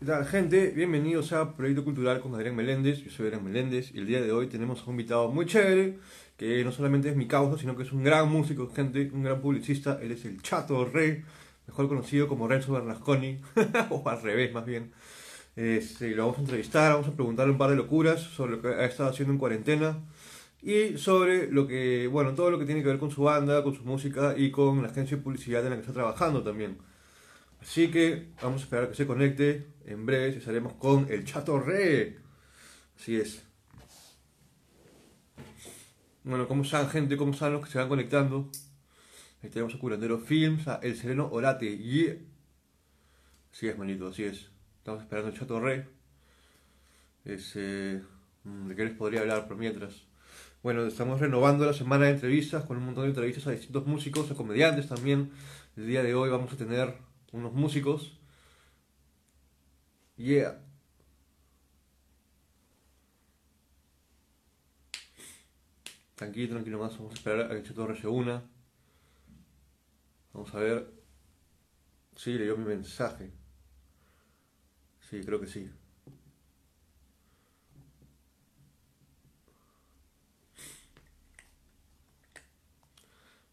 ¿Qué tal, gente? Bienvenidos a Proyecto Cultural con Adrián Meléndez. Yo soy Adrián Meléndez y el día de hoy tenemos a un invitado muy chévere que no solamente es mi causa, sino que es un gran músico, gente, un gran publicista. Él es el Chato Rey, mejor conocido como Renzo Bernasconi, o al revés más bien. Este, lo vamos a entrevistar, vamos a preguntarle un par de locuras sobre lo que ha estado haciendo en cuarentena y sobre lo que, bueno, todo lo que tiene que ver con su banda, con su música y con la agencia de publicidad en la que está trabajando también. Así que vamos a esperar a que se conecte. En breve estaremos con el Chato Re. Así es. Bueno, ¿cómo están, gente? ¿Cómo están los que se van conectando? Ahí tenemos a Curandero Films, a El Sereno Orate. y Así es, manito, así es. Estamos esperando el Chato Re. Ese, mm, ¿De qué les podría hablar por mientras? Bueno, estamos renovando la semana de entrevistas con un montón de entrevistas a distintos músicos, a comediantes también. El día de hoy vamos a tener unos músicos. Yeah. Tranquilo, tranquilo más, vamos a esperar a que el Chato Re se una. Vamos a ver. Sí, leyó mi mensaje. Sí, creo que sí.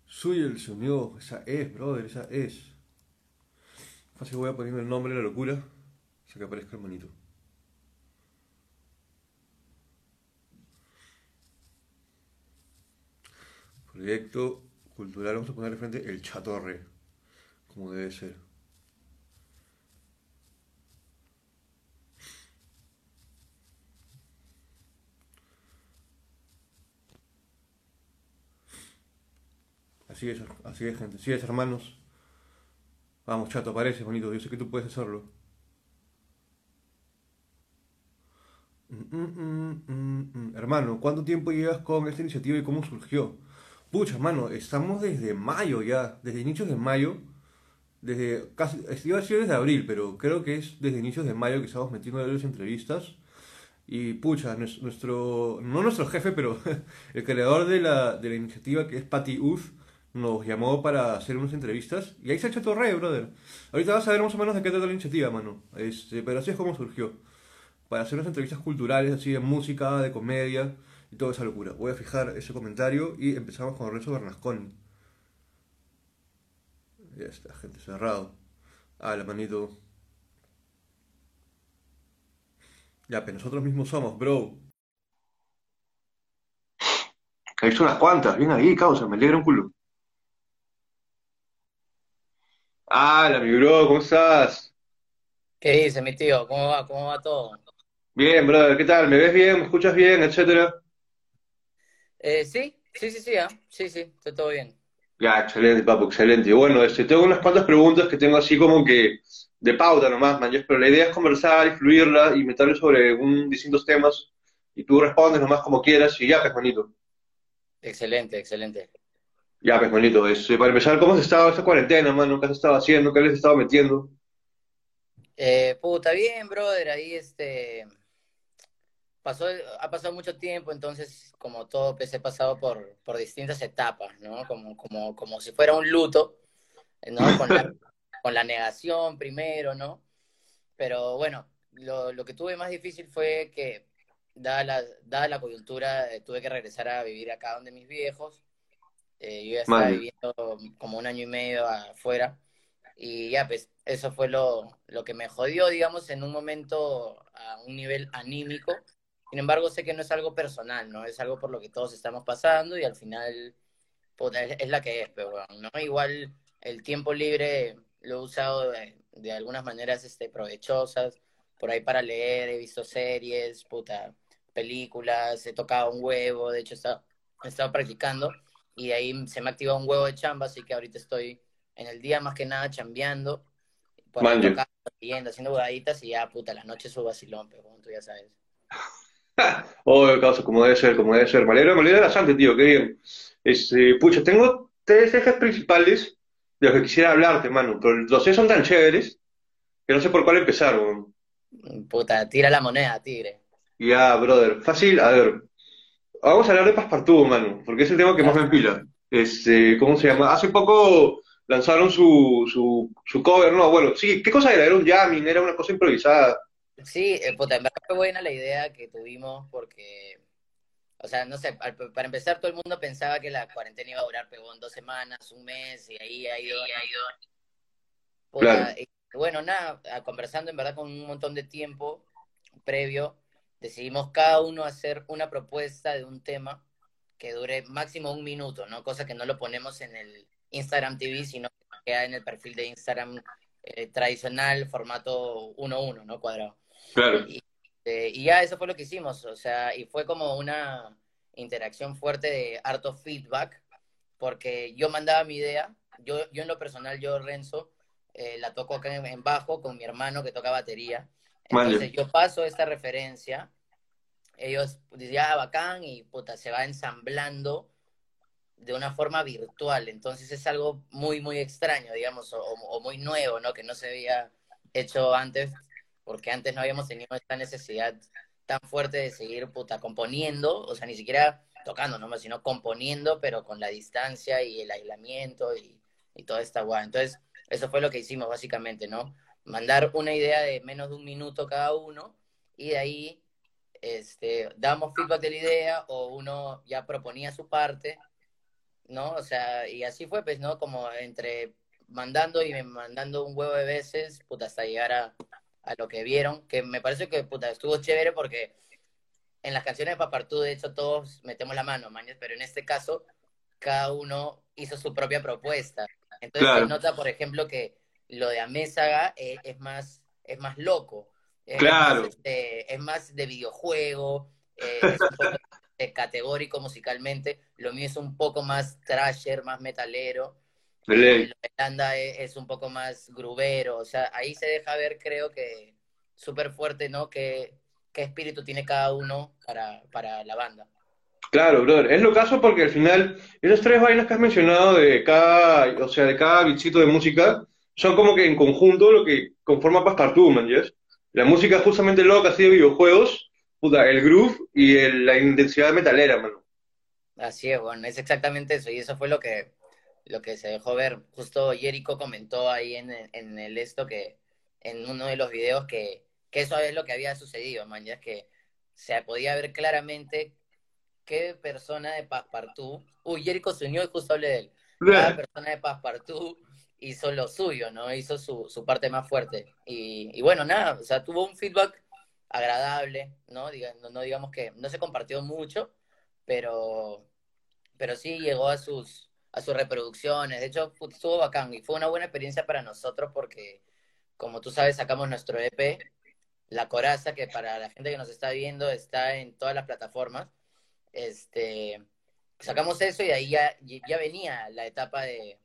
Suy se unió, esa es, brother, esa es. Fácil voy a ponerme el nombre de la locura, o que aparezca el monito. Proyecto cultural, vamos a poner de frente el chatorre, como debe ser. Así es, así es, gente. Así es, hermanos. Vamos, chato, aparece, bonito. Yo sé que tú puedes hacerlo. Mm, mm, mm, hermano, ¿cuánto tiempo llevas con esta iniciativa y cómo surgió? Pucha, hermano, estamos desde mayo ya, desde inicios de mayo, desde casi, iba a decir desde abril, pero creo que es desde inicios de mayo que estamos metiendo las entrevistas. Y pucha, nuestro, no nuestro jefe, pero el creador de la, de la iniciativa, que es Patty Uth, nos llamó para hacer unas entrevistas y ahí se ha hecho torre, brother. Ahorita vas a ver más o menos de qué trata la iniciativa, mano. Este, pero así es como surgió. Para hacer unas entrevistas culturales, así de música, de comedia y toda esa locura. Voy a fijar ese comentario y empezamos con Renzo Bernasconi. Ya está, gente, cerrado. Ah, la manito. Ya, pero nosotros mismos somos, bro. Hay unas cuantas, bien ahí, causa, me alegra un culo. Hola, mi bro, ¿cómo estás? ¿Qué dice mi tío? ¿Cómo va? ¿Cómo va todo? Bien, brother, ¿qué tal? ¿Me ves bien? ¿Me escuchas bien? Etcétera. Eh, sí, sí, sí, sí, ¿ah? Sí, sí, está todo bien. Ya, excelente, papu, excelente. Bueno, este, tengo unas cuantas preguntas que tengo así como que de pauta nomás, man, pero la idea es conversar y fluirla y meterle sobre un, distintos temas y tú respondes nomás como quieras y ya, pues, manito. Excelente, excelente. Ya, pues, manito, este, para empezar, ¿cómo has estado esta cuarentena, mano? ¿Qué has estado haciendo? ¿Qué les has estado metiendo? Eh, puta, bien, brother, ahí este pasó, ha pasado mucho tiempo, entonces como todo pues, he pasado por, por distintas etapas, ¿no? Como, como, como si fuera un luto, ¿no? Con la, con la negación primero, ¿no? Pero bueno, lo, lo que tuve más difícil fue que, dada la, dada la coyuntura, eh, tuve que regresar a vivir acá donde mis viejos. Eh, yo ya estaba viviendo como un año y medio afuera. Y ya, pues, eso fue lo, lo que me jodió, digamos, en un momento a un nivel anímico, sin embargo, sé que no es algo personal, ¿no? Es algo por lo que todos estamos pasando y al final es, la que es, pero ¿no? Igual el tiempo libre lo he usado de, algunas maneras este, provechosas, por ahí para leer, he visto series, puta, películas, he tocado un huevo, de hecho he estado, practicando y de ahí se me ha activado un huevo de chamba, así que ahorita estoy en el día más que nada chambeando, por ahí tocando, haciendo bodaditas y ya, puta, la noche su vacilón, pero como tú ya sabes. oh, caso, como debe ser, como debe ser. Me alegra, me bastante, tío, qué bien. Este, pucha, tengo tres ejes principales de los que quisiera hablarte, mano, pero los tres son tan chéveres que no sé por cuál empezar, Puta, tira la moneda, tigre. Ya, brother. Fácil, a ver. Vamos a hablar de Paspartú, mano, porque es el tema que más me empila. Este, ¿cómo se llama? Hace poco lanzaron su, su, su cover, ¿no? Bueno, sí, ¿qué cosa era? Era un jamming, era una cosa improvisada. Sí, eh, puta, en verdad fue buena la idea que tuvimos porque, o sea, no sé, para empezar todo el mundo pensaba que la cuarentena iba a durar pegón dos semanas, un mes, y ahí ha ido, ha ido. Puta, y, bueno, nada, conversando en verdad con un montón de tiempo previo, decidimos cada uno hacer una propuesta de un tema que dure máximo un minuto, ¿no? Cosa que no lo ponemos en el Instagram TV, sino que queda en el perfil de Instagram eh, tradicional, formato 1-1, ¿no? Cuadrado. Claro. Eh, y, ya eso fue lo que hicimos, o sea, y fue como una interacción fuerte de harto feedback, porque yo mandaba mi idea, yo, yo en lo personal, yo Renzo, eh, la toco acá en, bajo con mi hermano que toca batería. Yo paso esta referencia, ellos dicen, ah, bacán, y puta, se va ensamblando de una forma virtual. Entonces es algo muy, muy extraño, digamos, o, muy nuevo, ¿no? Que no se había hecho antes, porque antes no habíamos tenido esta necesidad tan fuerte de seguir, puta, componiendo, o sea, ni siquiera tocando nomás, sino componiendo, pero con la distancia y el aislamiento y, y toda esta guay. Entonces, eso fue lo que hicimos básicamente, ¿no? Mandar una idea de menos de un minuto cada uno y de ahí este, damos feedback de la idea o uno ya proponía su parte ¿no? O sea, y así fue, pues, ¿no? Como entre mandando y mandando un huevo de veces, hasta llegar a, lo que vieron, que me parece que, puta, estuvo chévere porque en las canciones de Papartú, de hecho, todos metemos la mano, mañas, pero en este caso, cada uno hizo su propia propuesta. Entonces se nota, por ejemplo, que lo de Amézaga es, es más, es más loco. claro. Este, es más de videojuego, eh, es un poco categórico musicalmente. Lo mío es un poco más trasher, más metalero. Lo de Anda es, un poco más grubero. O sea, ahí se deja ver, creo que súper fuerte, ¿no? ¿Qué, qué espíritu tiene cada uno para, para la banda. Claro, brother. Es lo caso porque al final, esas tres vainas que has mencionado de cada, o sea, de cada bichito de música, son como que en conjunto lo que conforma Passepartout, man, ¿yes? La música justamente loca, así de videojuegos, puta, el groove y la intensidad metalera, mano. Así es, bueno, es exactamente eso, y eso fue lo que, lo que se dejó ver. Justo Jericho comentó ahí en, en el esto que, en uno de los videos que, que eso es lo que había sucedido, man, ya que se podía ver claramente qué persona de Passepartout, uy, Jericho se unió y justo hablé de él, cada persona de Passepartout hizo lo suyo, ¿no? Hizo su, su parte más fuerte. Y, y bueno, nada, o sea, tuvo un feedback agradable, ¿no? no, digamos que no se compartió mucho, pero, pero sí llegó a sus, a sus reproducciones. De hecho, estuvo bacán y fue una buena experiencia para nosotros porque, como tú sabes, sacamos nuestro EP, La Coraza, que para la gente que nos está viendo está en todas las plataformas. Este, sacamos eso y ahí ya, ya venía la etapa de,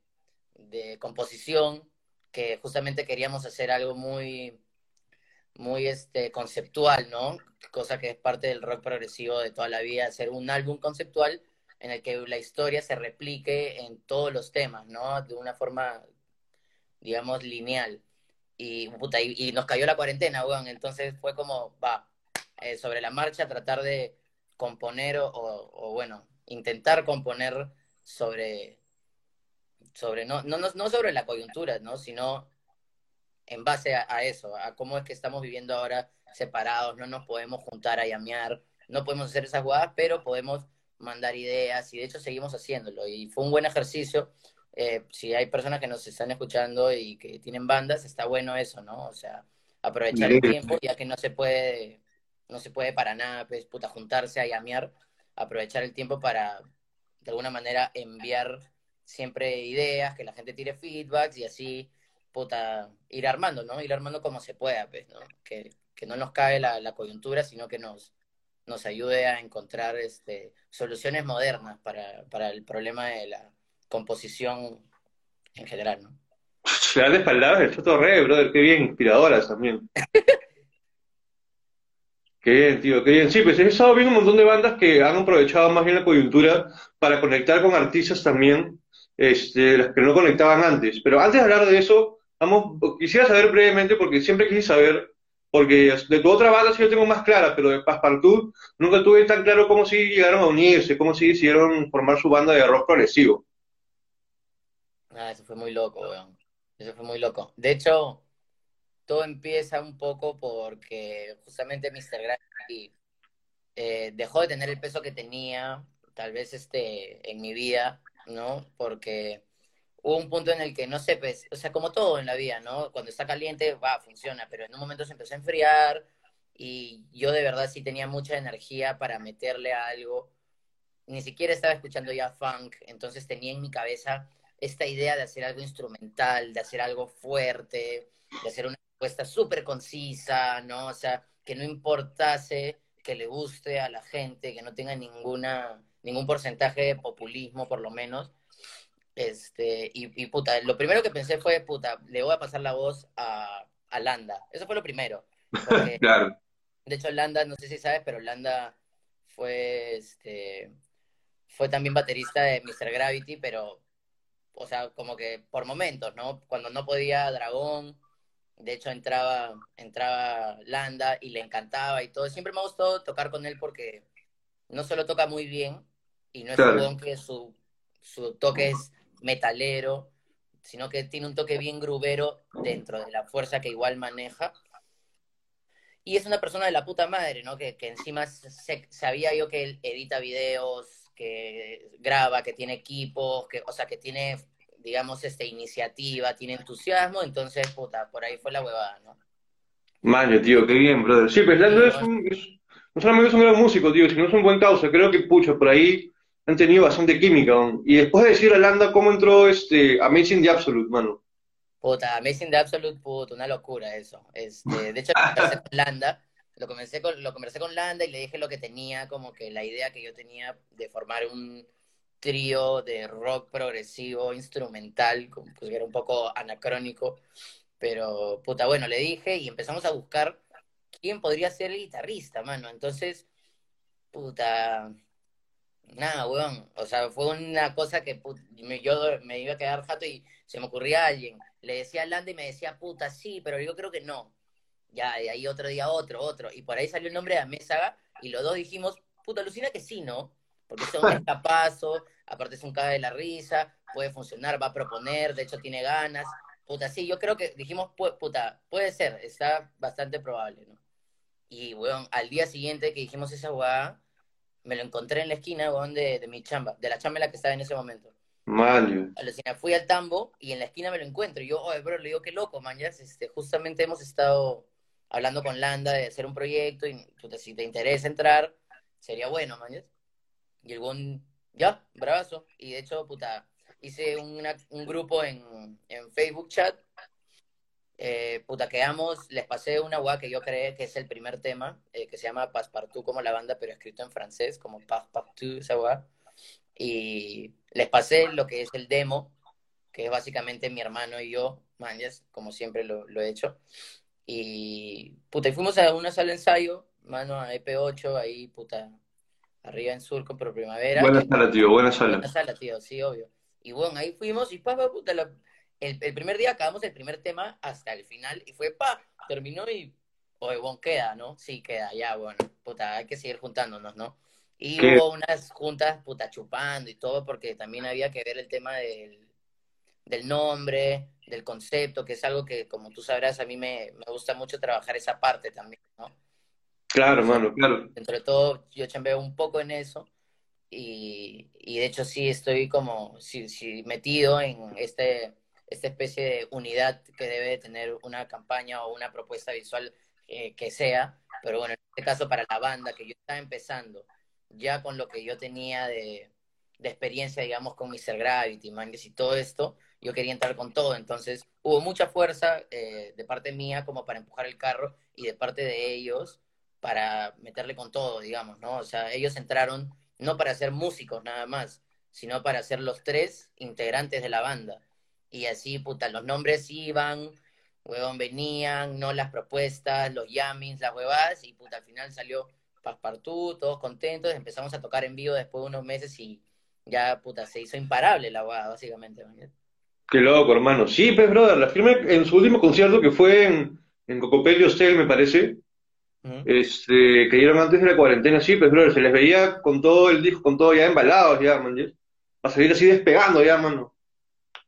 de composición, que justamente queríamos hacer algo muy muy este, conceptual, ¿no? Cosa que es parte del rock progresivo de toda la vida, hacer un álbum conceptual en el que la historia se replique en todos los temas, ¿no? De una forma, digamos, lineal. Y, nos cayó la cuarentena, weón. Entonces fue como, va, eh, sobre la marcha tratar de componer o, o, bueno, intentar componer sobre, sobre no, no, no sobre la coyuntura, ¿no? Sino en base a, eso, a cómo es que estamos viviendo ahora separados, no nos podemos juntar a llamear, no podemos hacer esas jugadas, pero podemos mandar ideas y de hecho seguimos haciéndolo y fue un buen ejercicio. Eh, si hay personas que nos están escuchando y que tienen bandas, está bueno eso, ¿no? O sea, aprovechar el tiempo, ya que no se puede, no se puede para nada, pues, puta, juntarse a llamear, aprovechar el tiempo para, de alguna manera, enviar siempre ideas, que la gente tire feedbacks y así puta, ir armando, ¿no? Ir armando como se pueda, pues, ¿no? Que, no nos cae la, coyuntura, sino que nos, nos ayude a encontrar este, soluciones modernas para, para el problema de la composición en general, ¿no? Grandes palabras del Choto Re, brother, qué bien, inspiradoras también. qué bien, tío, qué bien. Sí, pues he estado viendo un montón de bandas que han aprovechado más bien la coyuntura para conectar con artistas también, este, las que no conectaban antes. Pero antes de hablar de eso, quisiera saber brevemente, porque siempre quise saber, porque de tu otra banda sí yo tengo más clara, pero de Passepartout nunca tuve tan claro cómo sí llegaron a unirse, cómo sí hicieron formar su banda de rock progresivo. Ah, eso fue muy loco, weón. Eso fue muy loco. De hecho, todo empieza un poco porque justamente Mr. Gravity eh, dejó de tener el peso que tenía, tal vez este, en mi vida, ¿no? Porque hubo un punto en el que no sé, pues, o sea, como todo en la vida, ¿no? Cuando está caliente, va, funciona, pero en un momento se empezó a enfriar y yo de verdad sí tenía mucha energía para meterle a algo. Ni siquiera estaba escuchando ya funk, entonces tenía en mi cabeza esta idea de hacer algo instrumental, de hacer algo fuerte, de hacer una respuesta súper concisa, ¿no? O sea, que no importase que le guste a la gente, que no tenga ninguna, ningún porcentaje de populismo, por lo menos. Este, y, y puta, lo primero que pensé fue, puta, le voy a pasar la voz a, a Landa. Eso fue lo primero. claro. De hecho, Landa, no sé si sabes, pero Landa fue, este, fue también baterista de Mr. Gravity, pero, o sea, como que por momentos, ¿no? Cuando no podía Dragón, de hecho entraba, entraba Landa y le encantaba y todo. Siempre me ha gustado tocar con él porque no solo toca muy bien, y no es un que su, su toque es metalero, sino que tiene un toque bien grubero dentro de la fuerza que igual maneja. Y es una persona de la puta madre, ¿no? Que, que encima sabía yo que él edita videos, que graba, que tiene equipos, que, o sea, que tiene, digamos, esta iniciativa, tiene entusiasmo, entonces, puta, por ahí fue la huevada, ¿no? Maño, tío, qué bien, brother. Sí, pues Lando es un, no solamente es un gran músico, tío, sino es un buen causa. Creo que, pucha, por ahí han tenido bastante química. Y después de decir a Landa, ¿cómo entró este Amazing the Absolute, mano? Puta, Amazing the Absolute, puta, una locura eso. Este, de hecho, lo conversé con Landa, lo comencé con, lo conversé con Landa y le dije lo que tenía, como que la idea que yo tenía de formar un trío de rock progresivo instrumental, pues era un poco anacrónico, pero puta, bueno, le dije y empezamos a buscar quién podría ser el guitarrista, mano. Entonces, puta, nada, weón. O sea, fue una cosa que yo me iba a quedar jato y se me ocurría alguien le decía a Landa y me decía, puta, sí, pero yo creo que no. Ya, y ahí otro día otro, otro. Y por ahí salió el nombre de Amézaga y los dos dijimos, puta, alucina que sí, ¿no? Porque es un escapazo, aparte es un caga de la risa, puede funcionar, va a proponer, de hecho tiene ganas. Puta, sí, yo creo que dijimos, puta, puede ser, está bastante probable, ¿no? Y, weón, al día siguiente que dijimos esa weá, me lo encontré en la esquina, weón, de, de mi chamba, de la chamba en la que estaba en ese momento. Mal. Fui al tambo y en la esquina me lo encuentro. Y yo, oye, bro, le digo, qué loco, man. este, justamente hemos estado hablando con Landa de hacer un proyecto y si te interesa entrar, sería bueno, man. Y el buen, ya, bravazo. Y de hecho, puta, hice una, un grupo en, en Facebook chat. Eh, puta, quedamos, les pasé una guay que yo creé que es el primer tema, eh, que se llama Passepartout como la banda, pero escrito en francés, como Passepartout, esa guay y les pasé lo que es el demo, que es básicamente mi hermano y yo, manjas, como siempre lo, he hecho. Y, puta, y fuimos a una sala de ensayo, mano, a EP8, ahí, puta, arriba en Surco, por primavera. Buena sala, tío, buena sala. Buena sala, tío, sí, obvio. Y bueno, ahí fuimos y pa, puta, el, el, primer día acabamos el primer tema hasta el final y fue pa, terminó y, oye, bueno, queda, ¿no? Sí, queda, ya, bueno, puta, hay que seguir juntándonos, ¿no? Y hubo unas juntas puta chupando y todo, porque también había que ver el tema del, del nombre, del concepto, que es algo que, como tú sabrás, a mí me, me gusta mucho trabajar esa parte también, ¿no? Claro, mano, claro. Entre todo, yo chambeo un poco en eso y, y de hecho sí estoy como sí, sí, metido en este, esta especie de unidad que debe tener una campaña o una propuesta visual eh, que sea, pero bueno, en este caso para la banda que yo estaba empezando ya con lo que yo tenía de, experiencia, digamos, con Mr. Gravity, Mangues y todo esto, yo quería entrar con todo. Entonces, hubo mucha fuerza eh, de parte mía como para empujar el carro y de parte de ellos para meterle con todo, digamos, ¿no? O sea, ellos entraron no para ser músicos nada más, sino para ser los tres integrantes de la banda. Y así, puta, los nombres iban, huevón, venían, no las propuestas, los yamins, las huevadas, y puta, al final salió Passepartout, todos contentos, empezamos a tocar en vivo después de unos meses y ya, puta, se hizo imparable la guada, básicamente. Qué loco, hermano. Sí, pues, brother, la firma en su último concierto, que fue en, en Cocopelli Hostel, me parece, este, que dieron antes de la cuarentena, sí, pues, brother, se les veía con todo el disco, con todo ya embalados, ya, man, a seguir así despegando, ya, mano.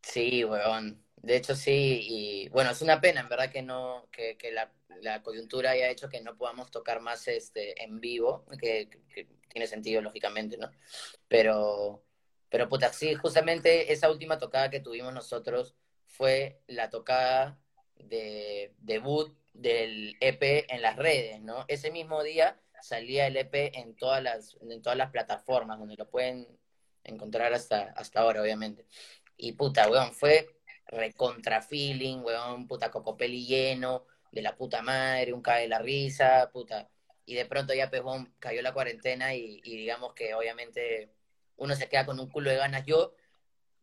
Sí, weón. De hecho, sí, y bueno, es una pena, en verdad, que no, que, que la, la coyuntura haya hecho que no podamos tocar más este en vivo, que, que tiene sentido, lógicamente, ¿no? Pero, pero puta, sí, justamente esa última tocada que tuvimos nosotros fue la tocada de debut del EP en las redes, ¿no? Ese mismo día salía el EP en todas las, en todas las plataformas, donde lo pueden encontrar hasta, hasta ahora, obviamente. Y puta, weón, fue recontra feeling, weón, puta cocopeli lleno, de la puta madre, un cae de la risa, puta. Y de pronto ya, pejón, pues, cayó la cuarentena y, y, digamos que obviamente uno se queda con un culo de ganas. Yo,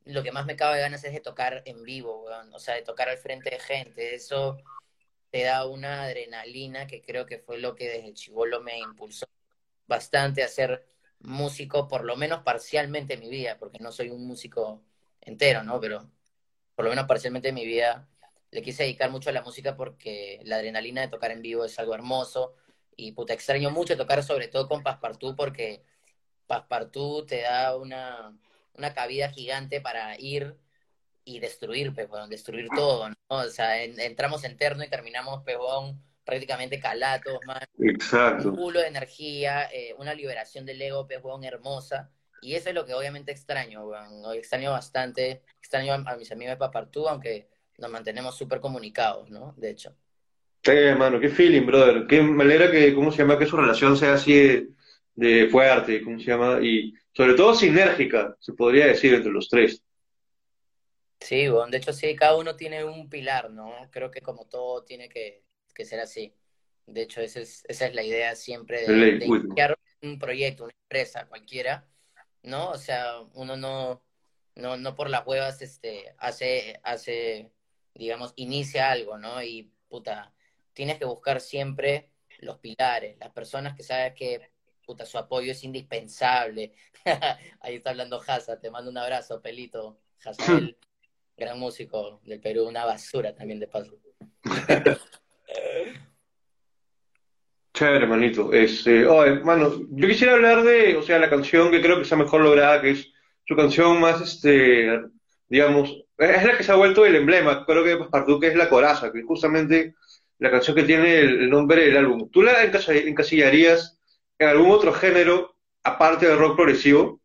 lo que más me cabe de ganas es de tocar en vivo, weón, o sea, de tocar al frente de gente. Eso te da una adrenalina que creo que fue lo que desde chivolo me impulsó bastante a ser músico, por lo menos parcialmente en mi vida, porque no soy un músico entero, ¿no? Pero por lo menos parcialmente en mi vida le quise dedicar mucho a la música porque la adrenalina de tocar en vivo es algo hermoso y puta, extraño mucho tocar sobre todo con Passepartout porque Passepartout te da una, una cabida gigante para ir y destruir, pues, bueno, destruir todo, ¿no? O sea, en, entramos en terno y terminamos, pebón, prácticamente calatos, man. Exacto. Un culo de energía, eh, una liberación del ego, pebón, hermosa. Y eso es lo que obviamente extraño, weón. Extraño bastante, extraño a, a mis amigos de Papartú, aunque nos mantenemos súper comunicados, ¿no? De hecho. Sí, hermano, qué feeling, brother. Qué manera que, ¿cómo se llama? Que su relación sea así de, de fuerte, ¿cómo se llama? Y sobre todo sinérgica, se podría decir, entre los tres. Sí, bueno, de hecho sí, cada uno tiene un pilar, ¿no? Creo que como todo tiene que, que ser así. De hecho, esa es, esa es la idea siempre de, Ley, de iniciar un proyecto, una empresa, cualquiera, ¿no? O sea, uno no, no, no por las huevas este, hace, hace, digamos, inicia algo, ¿no? Y puta, tienes que buscar siempre los pilares, las personas que sabes que puta, su apoyo es indispensable. Ahí está hablando Haza, te mando un abrazo, pelito, Hazael gran músico del Perú, una basura también de paso. Chévere, hermanito. Este, oh, hermano, yo quisiera hablar de, o sea, la canción que creo que está mejor lograda, que es su canción más, este, digamos, es la que se ha vuelto el emblema, creo que de que es La Coraza, que es justamente la canción que tiene el, nombre del álbum. ¿Tú la encas- encasillarías en algún otro género aparte del rock progresivo?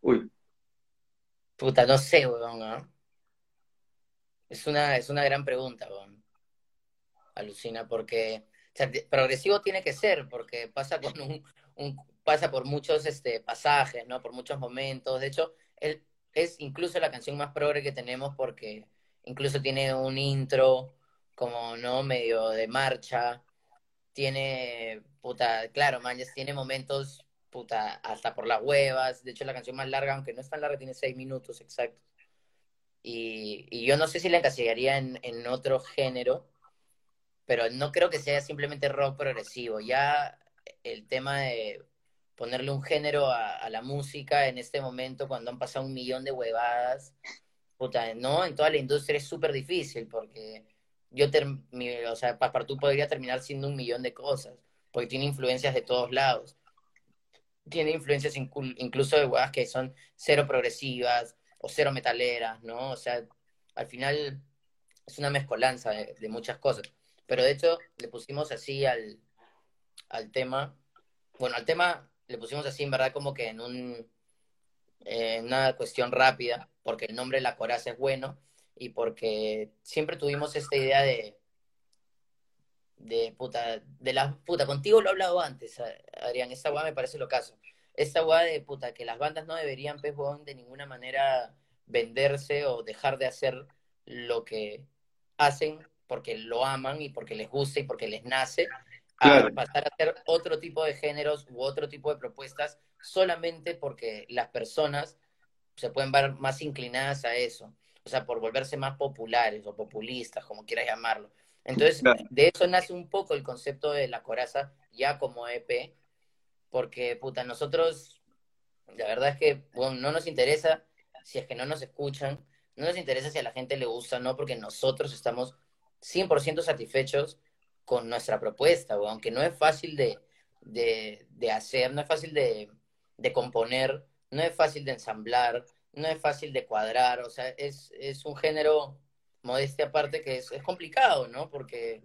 Uy, Puta, no sé, weón, ¿no? Es una, es una gran pregunta, weón. Alucina, porque progresivo tiene que ser, porque pasa con un, pasa por muchos este, pasajes, ¿no? Por muchos momentos. De hecho, él, es incluso la canción más progre que tenemos porque incluso tiene un intro como, ¿no? Medio de marcha. Tiene, puta, claro, man, tiene momentos, puta, hasta por las huevas. De hecho, la canción más larga, aunque no es tan larga, tiene seis minutos exactos. Y, y yo no sé si la encasillaría en, en otro género, pero no creo que sea simplemente rock progresivo. Ya el tema de ponerle un género a, a la música en este momento, cuando han pasado un millón de huevadas, puta, ¿no? En toda la industria es súper difícil porque yo, mi- o sea, Passepartout podría terminar siendo un millón de cosas, porque tiene influencias de todos lados. Tiene influencias inclu- incluso de huevas que son cero progresivas o cero metaleras, ¿no? O sea, al final es una mezcolanza de, de muchas cosas. Pero de hecho, le pusimos así al, al tema, bueno, al tema le pusimos así en verdad como que en un, eh, una cuestión rápida, porque el nombre La Coraza es bueno y porque siempre tuvimos esta idea de, de puta, de la puta, contigo lo he hablado antes, Adrián, esta weá me parece lo caso. Esta weá de puta, que las bandas no deberían, pues, weón, de ninguna manera venderse o dejar de hacer lo que hacen porque lo aman y porque les gusta y porque les nace, a pasar a hacer otro tipo de géneros u otro tipo de propuestas solamente porque las personas se pueden ver más inclinadas a eso, o sea, por volverse más populares o populistas, como quieras llamarlo. Entonces, claro, de eso nace un poco el concepto de la coraza ya como EP, porque, puta, nosotros, la verdad es que, bueno, no nos interesa si es que no nos escuchan, no nos interesa si a la gente le gusta o no, porque nosotros estamos 100% satisfechos con nuestra propuesta, aunque no es fácil de, de, de hacer, no es fácil de, de componer, no es fácil de ensamblar, no es fácil de cuadrar, o sea, es, es un género, modestia aparte, que es, es complicado, ¿no? Porque,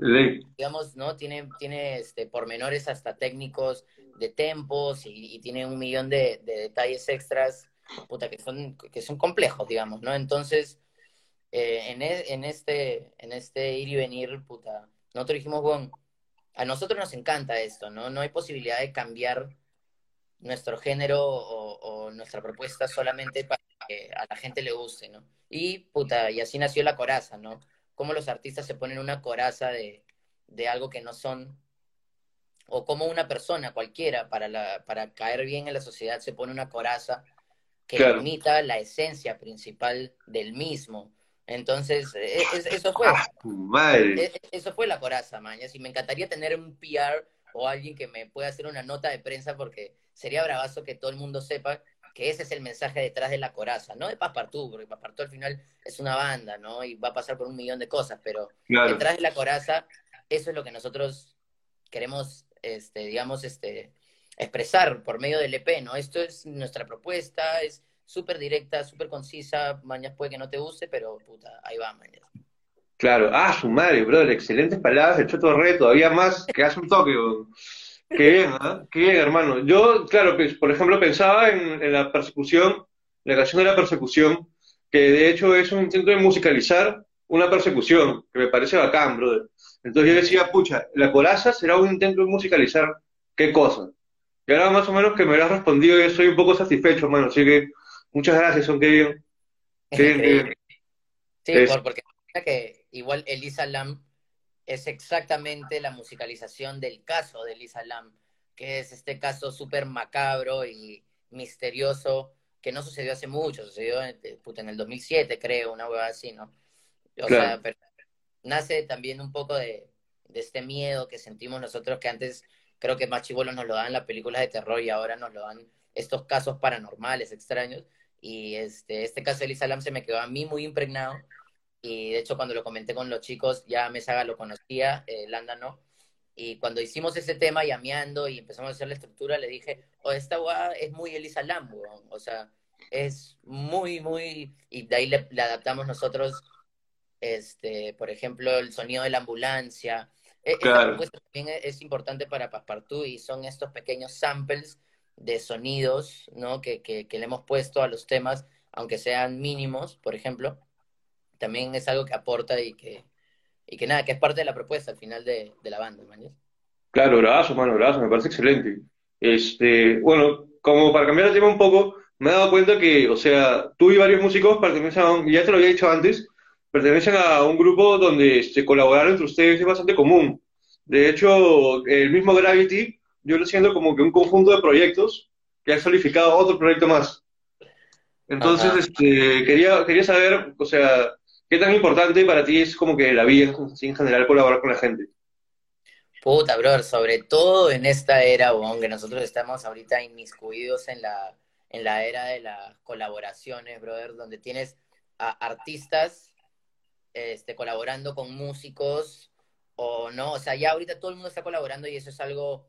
digamos, ¿no? Tiene, tiene este, pormenores hasta técnicos de tempos y, tiene un millón de, detalles extras, puta, que son, que son complejos, digamos, ¿no? Entonces, eh, en, e, en, este, en este ir y venir, puta, nosotros dijimos, bueno, a nosotros nos encanta esto, ¿no? No hay posibilidad de cambiar nuestro género o, nuestra propuesta solamente para que a la gente le guste, ¿no? Y, puta, y así nació la coraza, ¿no? Cómo los artistas se ponen una coraza de, de algo que no son, o como una persona cualquiera, para, la, para caer bien en la sociedad, se pone una coraza que imita la esencia principal del mismo. Entonces, e, e, eso fue. Ah, e, eso fue la coraza, mañas. Y me encantaría tener un PR o alguien que me pueda hacer una nota de prensa porque sería bravazo que todo el mundo sepa que ese es el mensaje detrás de la coraza, no de Paspartú, porque Paspartú al final es una banda, ¿no? Y va a pasar por un millón de cosas, pero detrás de la coraza, eso es lo que nosotros queremos, este, digamos, este, expresar por medio del EP, ¿no? Esto es nuestra propuesta, es súper directa, súper concisa, mañana puede que no te guste, pero puta, ahí va, mañana. Claro, ah, su madre, brother, excelentes palabras, el Choto Re, todavía más, que hace un toque, Qué bien, ¿ah? Qué bien, hermano. Yo, claro, pues, por ejemplo, pensaba en, la persecución, la canción de la persecución, que de hecho es un intento de musicalizar una persecución, que me parece bacán, brother. Entonces yo decía, pucha, la coraza será un intento de musicalizar qué cosa. Y ahora más o menos que me lo has respondido, yo estoy un poco satisfecho, hermano. Así que muchas gracias, son qué bien. Sí, porque que igual Elisa Lam es exactamente la musicalización del caso de Lisa Lam, que es este caso súper macabro y misterioso que no sucedió hace mucho, sucedió en, en el 2007, creo, una hueva así, ¿no? O sea, pero nace también un poco de, este miedo que sentimos nosotros, que antes creo que más chivolos nos lo dan las películas de terror y ahora nos lo dan estos casos paranormales, extraños. Y este, este caso de Lisa Lam se me quedó a mí muy impregnado y de hecho cuando lo comenté con los chicos, ya Mesaga lo conocía, eh, Landa no, y cuando hicimos ese tema llameando y empezamos a hacer la estructura, le dije, oh, esta guada es muy Elisa Lam, o sea, es muy, muy, y de ahí le, adaptamos nosotros, este, por ejemplo, el sonido de la ambulancia. E, claro. también es importante para Paspartú y son estos pequeños samples de sonidos, ¿no? Que, que, que le hemos puesto a los temas, aunque sean mínimos, por ejemplo, también es algo que aporta y que, y que nada, que es parte de la propuesta al final de, de la banda, ¿man? Claro, brazo, mano, brazo, me parece excelente. Este, bueno, como para cambiar el tema un poco, me he dado cuenta que, o sea, tú y varios músicos pertenecen a un, ya te lo había dicho antes, pertenecen a un grupo donde se colaborar entre ustedes es bastante común. De hecho, el mismo Gravity, yo lo siento como que un conjunto de proyectos que han solidificado otro proyecto más. Entonces, este, quería, quería saber, o sea, ¿Qué tan importante para ti es como que la vida en general colaborar con la gente? Puta, brother, sobre todo en esta era, bon, que nosotros estamos ahorita inmiscuidos en la, en la era de las colaboraciones, brother, donde tienes artistas este, colaborando con músicos o no, o sea, ya ahorita todo el mundo está colaborando y eso es algo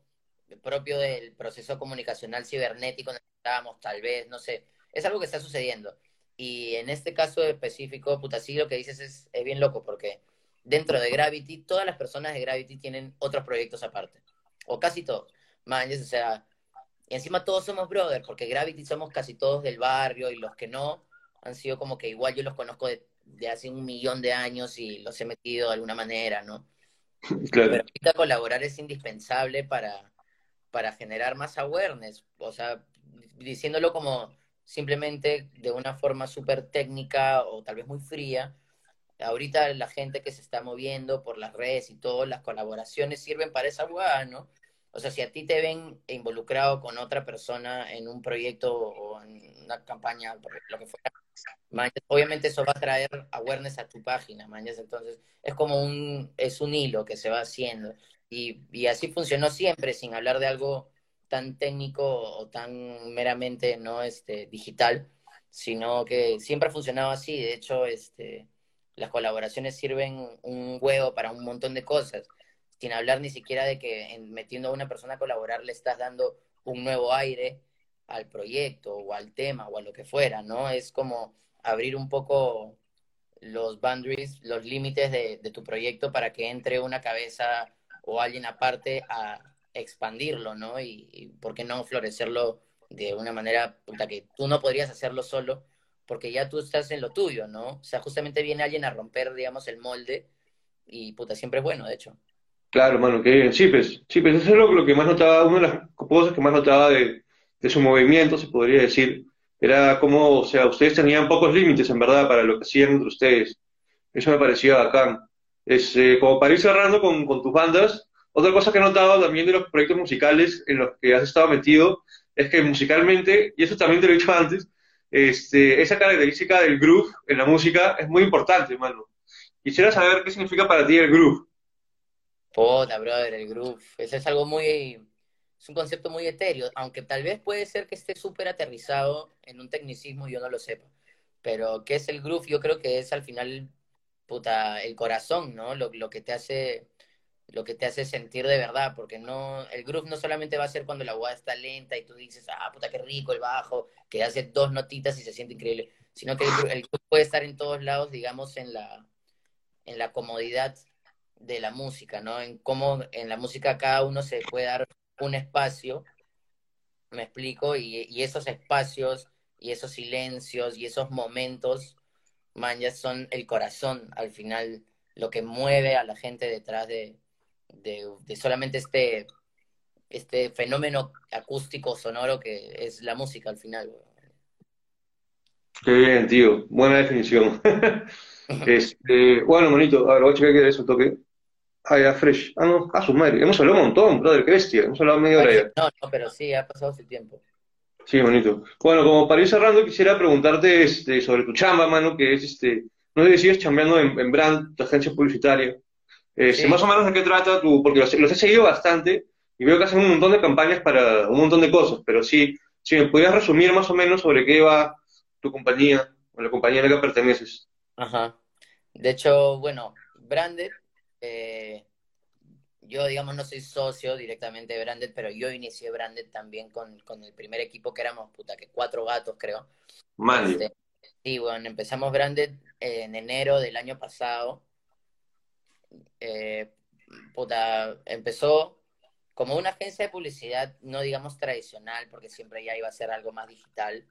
propio del proceso comunicacional cibernético en el que estábamos, tal vez, no sé, es algo que está sucediendo. Y en este caso específico, puta, sí lo que dices es, es bien loco, porque dentro de Gravity, todas las personas de Gravity tienen otros proyectos aparte. O casi todos. Man, o sea, y encima todos somos brothers, porque Gravity somos casi todos del barrio y los que no han sido como que igual yo los conozco de, hace un millón de años y los he metido de alguna manera, ¿no? Claro. Pero ahorita colaborar es indispensable para, para generar más awareness, o sea, diciéndolo como simplemente de una forma súper técnica o tal vez muy fría. Ahorita la gente que se está moviendo por las redes y todo, las colaboraciones sirven para esa jugada, ¿no? O sea, si a ti te ven involucrado con otra persona en un proyecto o en una campaña, obviamente eso va a traer awareness a tu página, mañas. Entonces, es como un, es un hilo que se va haciendo. Y, y así funcionó siempre, sin hablar de algo tan técnico o tan meramente no este digital, sino que siempre ha funcionado así. De hecho, este, las colaboraciones sirven un huevo para un montón de cosas, sin hablar ni siquiera de que metiendo a una persona a colaborar le estás dando un nuevo aire al proyecto o al tema o a lo que fuera, ¿no? Es como abrir un poco los boundaries, los límites de, tu proyecto para que entre una cabeza o alguien aparte a expandirlo, ¿no? Y, ¿por qué no florecerlo de una manera puta, que tú no podrías hacerlo solo porque ya tú estás en lo tuyo, ¿no? O sea, justamente viene alguien a romper, digamos, el molde y puta, siempre es bueno, de hecho. Claro, mano, que bien. Pues, sí, pues eso es lo, que más notaba, una de las cosas que más notaba de, su movimiento, se podría decir, era como, o sea, ustedes tenían pocos límites en verdad para lo que hacían entre ustedes. Eso me parecía bacán. Es, eh, como para ir cerrando con, tus bandas, otra cosa que he notado también de los proyectos musicales en los que has estado metido es que musicalmente, y eso también te lo he dicho antes, este, esa característica del groove en la música es muy importante, hermano. Quisiera saber qué significa para ti el groove. Puta, brother, el groove. Es algo muy, es un concepto muy etéreo, aunque tal vez puede ser que esté súper aterrizado en un tecnicismo y yo no lo sepa. Pero ¿qué es el groove? Yo creo que es al final, puta, el corazón, ¿no? Lo, lo que te hace lo que te hace sentir de verdad, porque no, el groove no solamente va a ser cuando la voz está lenta y tú dices, ah, puta, qué rico el bajo, que hace dos notitas y se siente increíble, sino que el, el groove puede estar en todos lados, digamos, en la, en la comodidad de la música, ¿no? En cómo en la música cada uno se puede dar un espacio, me explico, y, esos espacios y esos silencios y esos momentos, man, ya son el corazón al final, lo que mueve a la gente detrás de, de, solamente este, este fenómeno acústico sonoro que es la música al final. Qué bien, tío. Buena definición. este, bueno, bonito. A ver, voy a checar que eso toque. Ah, ya, Fresh. Ah, no, a su madre. Hemos hablado un montón, brother, qué bestia. Hemos hablado media hora ya. No, no, pero sí, ha pasado su tiempo. Sí, bonito. Bueno, como para ir cerrando, quisiera preguntarte este, sobre tu chamba, mano, que es, este, no sé si sigues chambeando en, Brand, tu agencia publicitaria. Este, Más o menos de qué trata tu, porque los, he seguido bastante y veo que hacen un montón de campañas para un montón de cosas, pero sí, si me pudieras resumir más o menos sobre qué va tu compañía, o la compañía a la que perteneces. Ajá. De hecho, bueno, Branded eh, yo, digamos, no soy socio directamente de Branded, pero yo inicié Branded también con, el primer equipo que éramos, puta, que cuatro gatos, creo. Mal. Este, sí, bueno, empezamos Branded en enero del año pasado. Eh, empezó como una agencia de publicidad, no digamos tradicional, porque siempre ya iba a ser algo más digital,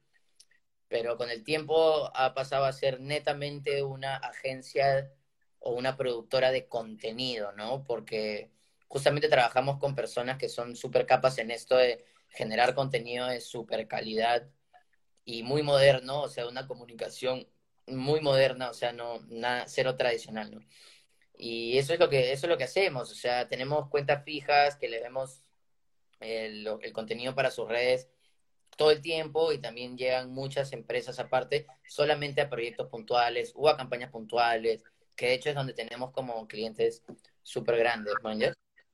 pero con el tiempo ha pasado a ser netamente una agencia o una productora de contenido, ¿no? Porque justamente trabajamos con personas que son súper capas en esto de generar contenido de súper calidad y muy moderno, o sea, una comunicación muy moderna, o sea, no nada cero tradicional, ¿no? Y eso es lo que eso es lo que hacemos, o sea, tenemos cuentas fijas que le vemos el, el contenido para sus redes todo el tiempo y también llegan muchas empresas aparte solamente a proyectos puntuales o a campañas puntuales que de hecho es donde tenemos como clientes súper grandes, man,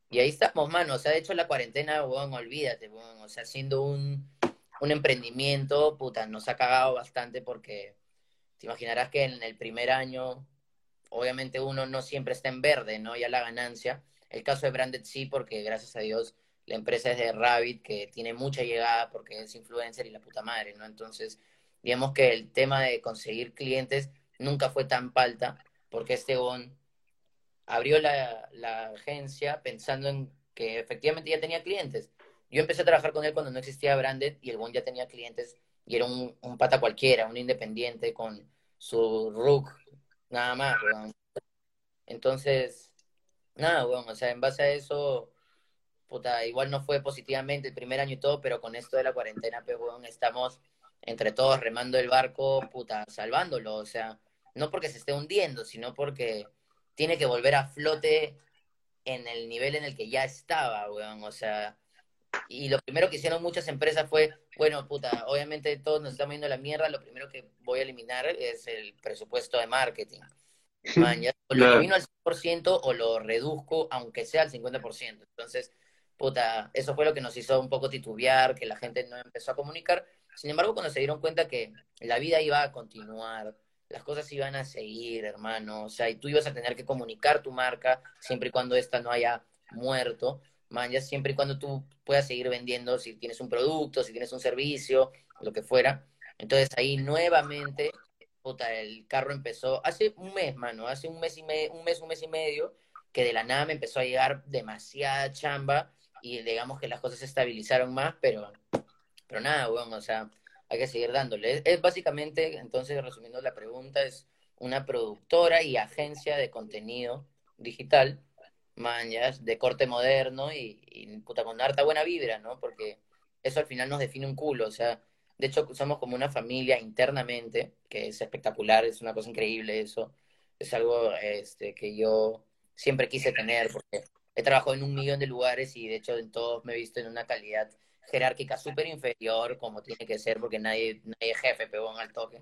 Y ahí estamos, mano, o sea, de hecho la cuarentena, bueno, olvídate, bueno, o sea, haciendo un, un emprendimiento, puta, nos ha cagado bastante porque te imaginarás que en el primer año, obviamente uno no siempre está en verde, ¿no? Ya la ganancia. El caso de Branded sí, porque gracias a Dios la empresa es de Rabbit, que tiene mucha llegada porque es influencer y la puta madre, ¿no? Entonces, digamos que el tema de conseguir clientes nunca fue tan falta porque este bon abrió la, agencia pensando en que efectivamente ya tenía clientes. Yo empecé a trabajar con él cuando no existía Branded y el bon ya tenía clientes y era un, pata cualquiera, un independiente con su RUC, nada más, Entonces, nada, weón, o sea, en base a eso, puta, igual no fue positivamente el primer año y todo, pero con esto de la cuarentena, pues, weón, estamos entre todos remando el barco, puta, salvándolo, o sea, no porque se esté hundiendo, sino porque tiene que volver a flote en el nivel en el que ya estaba, weón. O sea, y lo primero que hicieron muchas empresas fue, bueno, puta, obviamente todos nos estamos yendo a la mierda, lo primero que voy a eliminar es el presupuesto de marketing. Man, ya, o lo elimino al 100% o lo reduzco, aunque sea al 50%. Entonces, puta, eso fue lo que nos hizo un poco titubear, que la gente no empezó a comunicar. Sin embargo, cuando se dieron cuenta que la vida iba a continuar, las cosas iban a seguir, hermano. O sea, y tú ibas a tener que comunicar tu marca siempre y cuando esta no haya muerto. Ya siempre y cuando tú puedas seguir vendiendo, si tienes un producto, si tienes un servicio, lo que fuera. Entonces ahí nuevamente, puta, el carro empezó, hace un mes, mano, hace un mes y medio, un mes, un mes y medio, que de la nada me empezó a llegar demasiada chamba y digamos que las cosas se estabilizaron más, pero, pero nada, bueno, o sea, hay que seguir dándole. Es, básicamente, entonces, resumiendo la pregunta, es una productora y agencia de contenido digital, mañas, de corte moderno y, puta, con harta buena vibra, ¿no? Porque eso al final nos define un culo, o sea, de hecho somos como una familia internamente, que es espectacular, es una cosa increíble eso, es algo este, que yo siempre quise tener, porque he trabajado en un millón de lugares y de hecho en todos me he visto en una calidad jerárquica súper inferior, como tiene que ser, porque nadie, nadie es jefe, pegón al toque,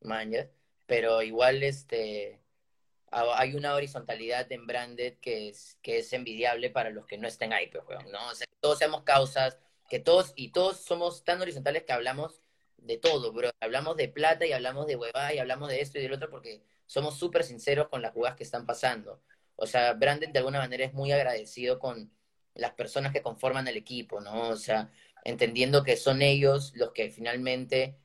mañas. Pero igual este, hay una horizontalidad en Branded que es, que es envidiable para los que no estén ahí, pues, ¿no? O sea, que todos seamos causas, que todos, y todos somos tan horizontales que hablamos de todo, bro. Hablamos de plata y hablamos de huevada y hablamos de esto y del otro porque somos súper sinceros con las jugadas que están pasando. O sea, Branded de alguna manera es muy agradecido con las personas que conforman el equipo, ¿no? O sea, entendiendo que son ellos los que finalmente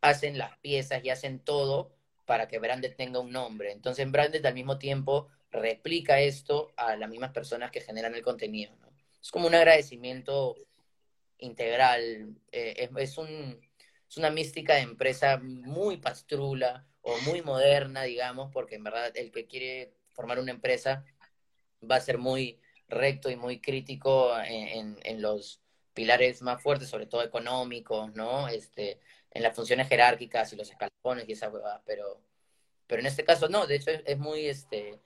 hacen las piezas y hacen todo para que Branded tenga un nombre. Entonces, Branded al mismo tiempo replica esto a las mismas personas que generan el contenido. Es como un agradecimiento integral, eh, es, un, es una mística de empresa muy pastrula o muy moderna, digamos, porque en verdad el que quiere formar una empresa va a ser muy recto y muy crítico en, en, los pilares más fuertes, sobre todo económicos, ¿no? Este, en las funciones jerárquicas y los escalones y esas huevadas, pero, pero en este caso no, de hecho es, muy, este,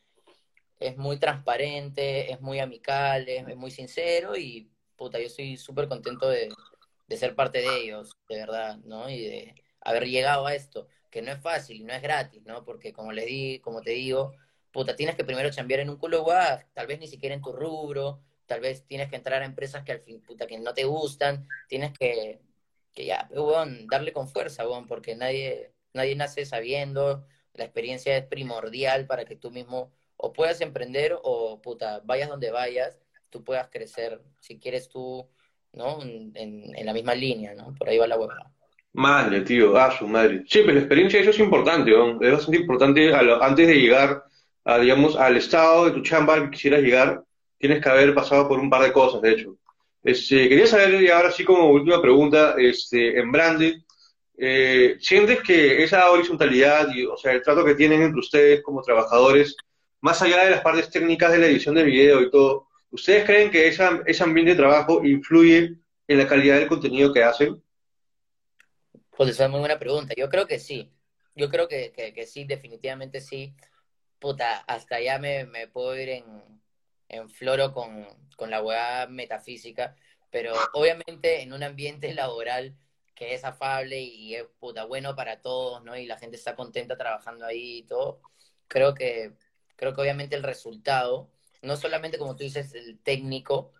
es muy transparente, es muy amical, es, muy sincero y puta, yo estoy súper contento de, de ser parte de ellos, de verdad, ¿no? Y de haber llegado a esto, que no es fácil, no es gratis, ¿no? Porque como les di, como te digo, puta, tienes que primero cambiar en un culo guau, tal vez ni siquiera en tu rubro, tal vez tienes que entrar a empresas que al fin, puta, que no te gustan, tienes que, que ya, darle con fuerza, weón, porque nadie, nadie nace sabiendo, la experiencia es primordial para que tú mismo o puedas emprender o, puta, vayas donde vayas, tú puedas crecer, si quieres tú, ¿no? En, la misma línea, ¿no? Por ahí va la huevada. Madre, tío, ah, su madre. Sí, pero la experiencia eso es importante, weón. es bastante importante antes de llegar digamos, al estado de tu chamba al que quisieras llegar, tienes que haber pasado por un par de cosas, de hecho. Este, quería saber, y ahora sí como última pregunta, este, en Branded, eh, ¿sientes que esa horizontalidad, y, o sea, el trato que tienen entre ustedes como trabajadores, más allá de las partes técnicas de la edición de video y todo, ¿ustedes creen que esa, ese ambiente de trabajo influye en la calidad del contenido que hacen? Pues esa es muy buena pregunta. Yo creo que sí. Yo creo que, que, que sí, definitivamente sí puta, hasta allá me, me puedo ir en, en floro con, con la weá metafísica, pero obviamente en un ambiente laboral que es afable y es puta bueno para todos, ¿no? Y la gente está contenta trabajando ahí y todo. Creo que, creo que obviamente el resultado, no solamente como tú dices, el técnico,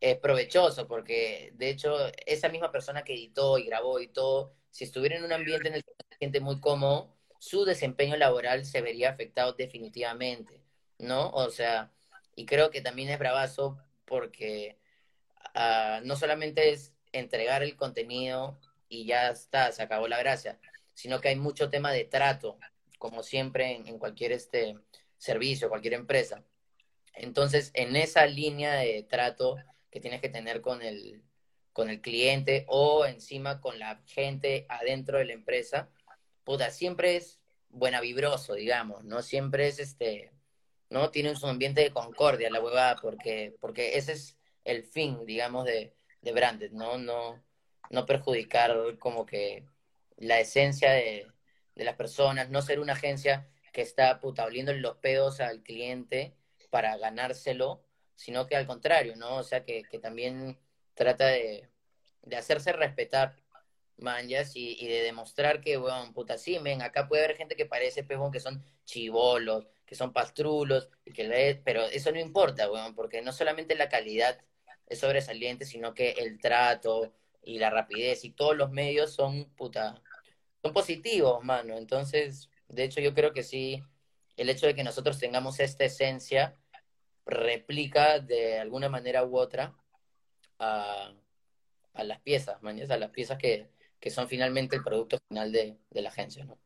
es provechoso, porque de hecho esa misma persona que editó y grabó y todo, si estuviera en un ambiente en el que se siente muy cómodo, su desempeño laboral se vería afectado definitivamente, ¿no? O sea, y creo que también es bravazo porque uh, no solamente es entregar el contenido y ya está, se acabó la gracia, sino que hay mucho tema de trato, como siempre en, en cualquier este servicio, cualquier empresa. Entonces, en esa línea de trato que tienes que tener con el, con el cliente o encima con la gente adentro de la empresa, puta, siempre es buena vibroso, digamos, ¿no? Siempre es este, ¿no? Tiene un ambiente de concordia la huevada, porque, porque ese es el fin, digamos, de, de Branded, ¿no? No, no perjudicar como que la esencia de, de las personas, no ser una agencia que está puta oliéndole los pedos al cliente para ganárselo, sino que al contrario, ¿no? O sea, que, que también trata de, de hacerse respetar manjas y, de demostrar que, weón, puta, sí, acá puede haber gente que parece, pejón, que son chivolos, que son pastrulos, que pero eso no importa, weón, porque no solamente la calidad es sobresaliente, sino que el trato y la rapidez y todos los medios son, puta, son positivos, mano. Entonces, de hecho, yo creo que sí, el hecho de que nosotros tengamos esta esencia, replica de alguna manera u otra a, las piezas, a las piezas que, son finalmente el producto final de, la agencia, ¿no?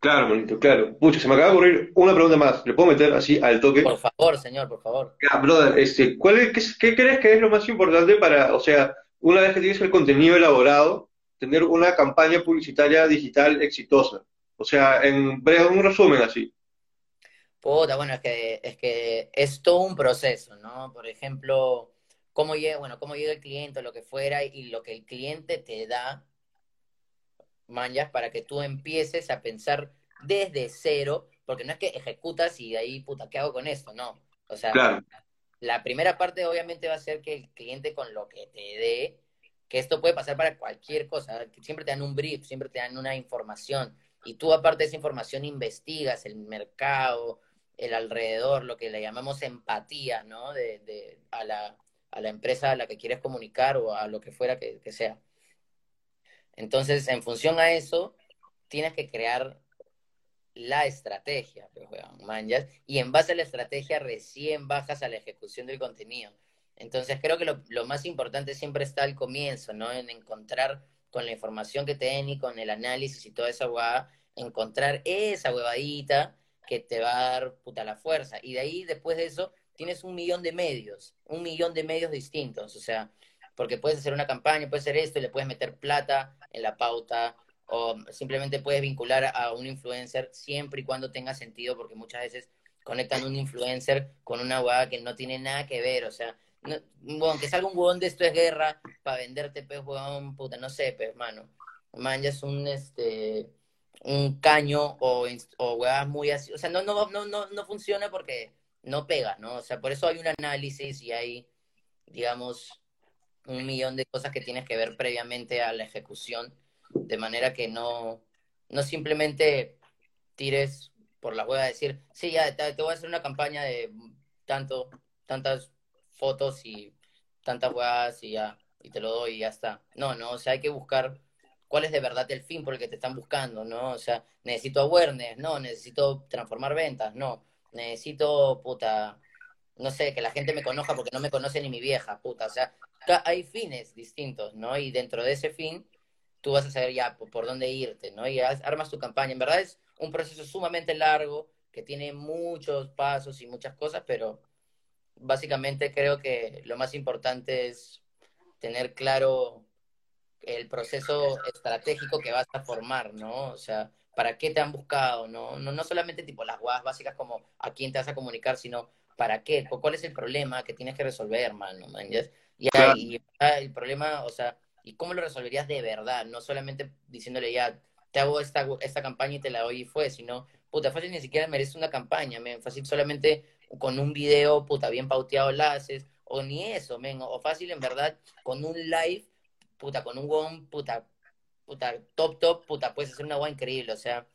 Claro, bonito, claro. Pucha, se me acaba de ocurrir una pregunta más. ¿Le puedo meter así al toque? Por favor, señor, por favor. brother, este, ¿cuál es, qué, crees que es lo más importante para, o sea, una vez que tienes el contenido elaborado, tener una campaña publicitaria digital exitosa? O sea, en breve, un resumen así. Puta, bueno, es que, es que es todo un proceso, ¿no? Por ejemplo, cómo llega, bueno, cómo llega el cliente, lo que fuera, y lo que el cliente te da, manjas, para que tú empieces a pensar desde cero, porque no es que ejecutas y de ahí, puta, ¿qué hago con esto? No. O sea, la primera parte obviamente va a ser que el cliente con lo que te dé, que esto puede pasar para cualquier cosa, siempre te dan un brief, siempre te dan una información, y tú aparte de esa información investigas el mercado, el alrededor, lo que le llamamos empatía, ¿no? De, de a, la, a, la, empresa a la que quieres comunicar o a lo que fuera que, sea. Entonces, en función a eso, tienes que crear la estrategia, pues, y en base a la estrategia recién bajas a la ejecución del contenido. Entonces, creo que lo, lo más importante siempre está al comienzo, ¿no? En encontrar con la información que te den y con el análisis y toda esa huevada, encontrar esa huevadita que te va a dar puta la fuerza. Y de ahí, después de eso, tienes un millón de medios, un millón de medios distintos. O sea, porque puedes hacer una campaña, puedes hacer esto y le puedes meter plata en la pauta, o simplemente puedes vincular a un influencer siempre y cuando tenga sentido, porque muchas veces conectan un influencer con una hueá que no tiene nada que ver. O sea, no, que salga un huevón de esto es guerra para venderte, pues, huevón, puta, no sé, pues, mano. Man, ya es un, este, un caño o, o muy así. O sea, no, no, no, no, no funciona porque no pega, ¿no? O sea, por eso hay un análisis y hay, digamos, un millón de cosas que tienes que ver previamente a la ejecución, de manera que no, no simplemente tires por la hueva a decir, sí, ya te, voy a hacer una campaña de tanto, tantas fotos y tantas huevas y ya, y te lo doy y ya está. No, no, o sea, hay que buscar cuál es de verdad el fin por el que te están buscando, ¿no? O sea, necesito awareness, no, necesito transformar ventas, no, necesito, puta, no sé, que la gente me conozca porque no me conoce ni mi vieja, puta, o sea, hay fines distintos, ¿no? Y dentro de ese fin, tú vas a saber ya por, dónde irte, ¿no? Y armas tu campaña. En verdad es un proceso sumamente largo, que tiene muchos pasos y muchas cosas, pero básicamente creo que lo más importante es tener claro el proceso estratégico que vas a formar, ¿no? O sea, ¿para qué te han buscado, no? No, no solamente tipo las guadas básicas como a quién te vas a comunicar, sino ¿para qué? ¿Cuál es el problema que tienes que resolver, hermano? Y, y, el problema, o sea, ¿y cómo lo resolverías de verdad? No solamente diciéndole ya, te hago esta, esta campaña y te la doy y fue, sino, puta, fácil ni siquiera merece una campaña, me fácil solamente con un video, puta, bien pauteado la haces, o ni eso, men, o fácil en verdad, con un live puta, con un huevón, puta, puta, top, top, puta, puedes hacer una hueá increíble, o sea,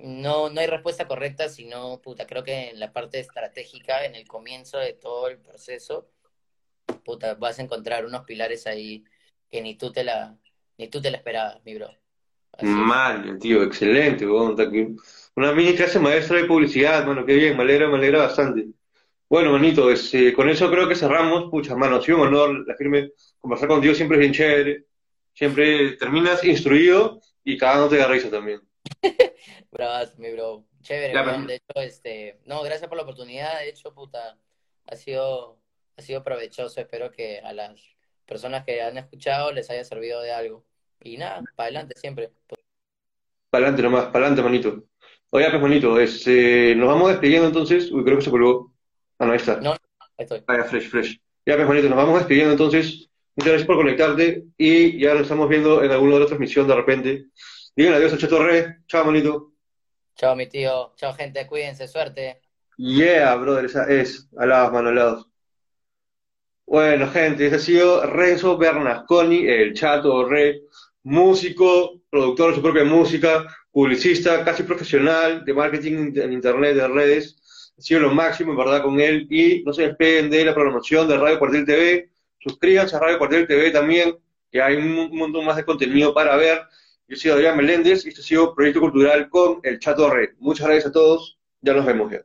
no, no hay respuesta correcta, sino, puta, creo que en la parte estratégica, en el comienzo de todo el proceso, puta, vas a encontrar unos pilares ahí que ni tú te la, ni tú te la esperabas, mi bro. Mal, tío, excelente, Una mini clase maestra de publicidad, bueno, qué bien, me alegra, me alegra bastante. Bueno, manito, este, con eso creo que cerramos. Pucha, mano, ha sido un honor, la firme, conversar contigo siempre es bien chévere. Siempre terminas instruido y cagándote de risa también. Bravas, mi bro. Chévere, pues. de hecho, este, no, gracias por la oportunidad. De hecho, puta, ha sido, ha sido provechoso. Espero que a las personas que han escuchado les haya servido de algo. Y nada, para adelante siempre. Para adelante nomás, para adelante, manito. Oye, pues, manito, este, nos vamos despidiendo entonces. Uy, creo que se colgó. Ah, no, ahí está. No, ahí estoy. Ah, fresh, fresh. Ya, pues, bonito, nos vamos despidiendo entonces. Muchas gracias por conectarte y ya nos estamos viendo en alguna otra transmisión de repente. Díganle adiós a Chato Re. Chao, manito. Chao, mi tío. Chao, gente. Cuídense. Suerte. Yeah, brother. Esa es. Alados, mano, alados. Bueno, gente, ese ha sido Renzo Bernasconi, el Chato Re, músico, productor de su propia música, publicista, casi profesional de marketing en internet, de redes ha sido lo máximo, en verdad, con él. Y no se despeguen de la programación de Radio Cuartel TV. Suscríbanse a Radio Cuartel TV también, que hay un montón más de contenido para ver. Yo soy Adrián Meléndez y esto ha sido Proyecto Cultural con el Chato Red. Muchas gracias a todos. Ya nos vemos ya.